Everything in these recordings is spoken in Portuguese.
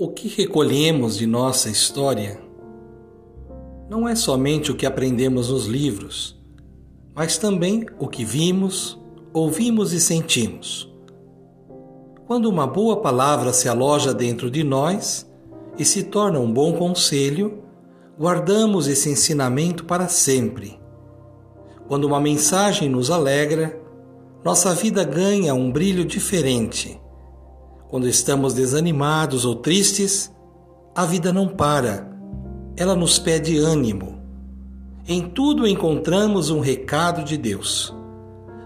O que recolhemos de nossa história não é somente o que aprendemos nos livros, mas também o que vimos, ouvimos e sentimos. Quando uma boa palavra se aloja dentro de nós e se torna um bom conselho, guardamos esse ensinamento para sempre. Quando uma mensagem nos alegra, nossa vida ganha um brilho diferente quando estamos desanimados ou tristes, a vida não para, ela nos pede ânimo. Em tudo encontramos um recado de Deus.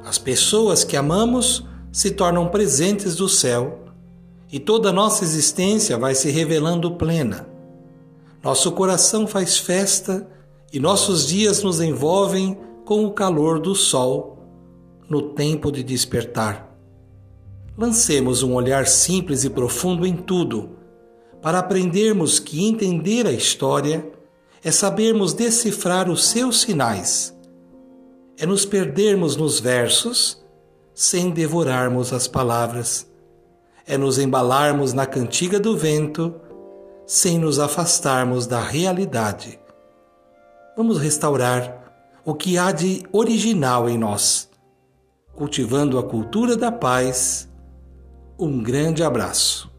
As pessoas que amamos se tornam presentes do céu e toda nossa existência vai se revelando plena. Nosso coração faz festa e nossos dias nos envolvem com o calor do sol no tempo de despertar. Lancemos um olhar simples e profundo em tudo, para aprendermos que entender a história é sabermos decifrar os seus sinais, é nos perdermos nos versos sem devorarmos as palavras, é nos embalarmos na cantiga do vento sem nos afastarmos da realidade. Vamos restaurar o que há de original em nós, cultivando a cultura da paz um grande abraço.